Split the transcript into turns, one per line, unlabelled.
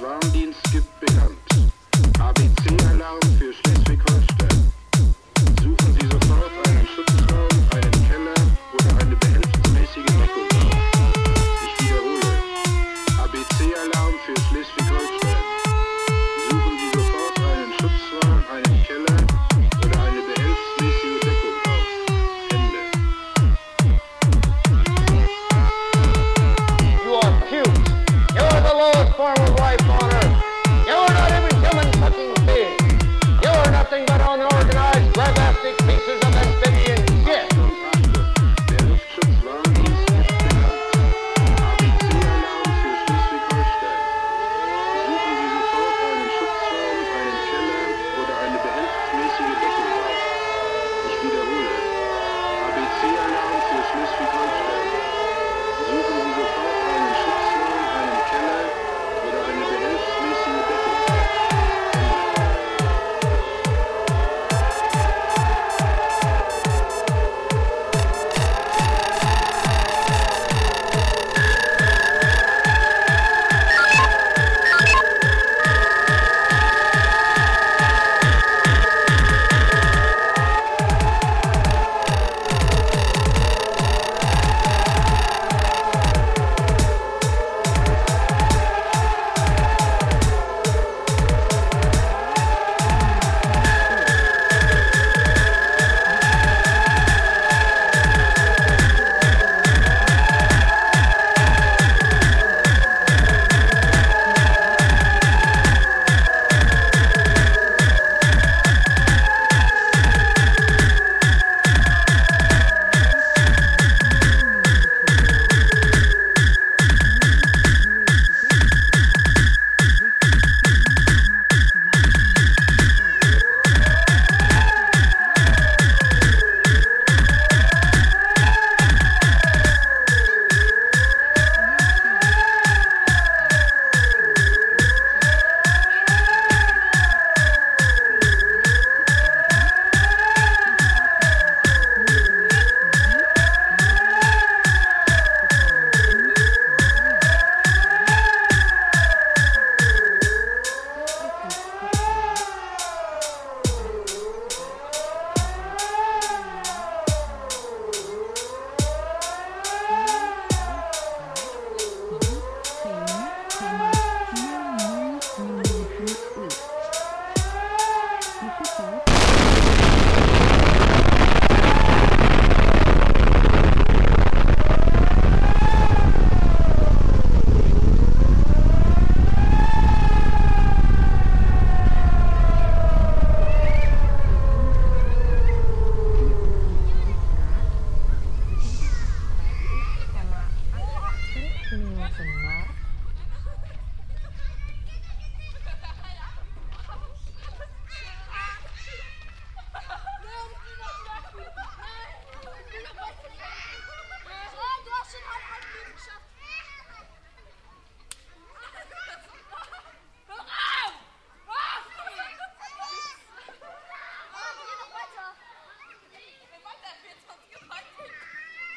Warndienst gibt bekannt. ABC-Alarm für Schleswig-Holstein. Suchen Sie sofort einen Schutzraum, einen Keller oder eine behelfsmäßige Deckung auf. Ich wiederhole. ABC-Alarm für Schleswig-Holstein. Suchen Sie sofort einen Schutzraum, einen Keller oder eine behelfsmäßige Deckung auf. Ende.
You are cute. You're the lowest form lifelong.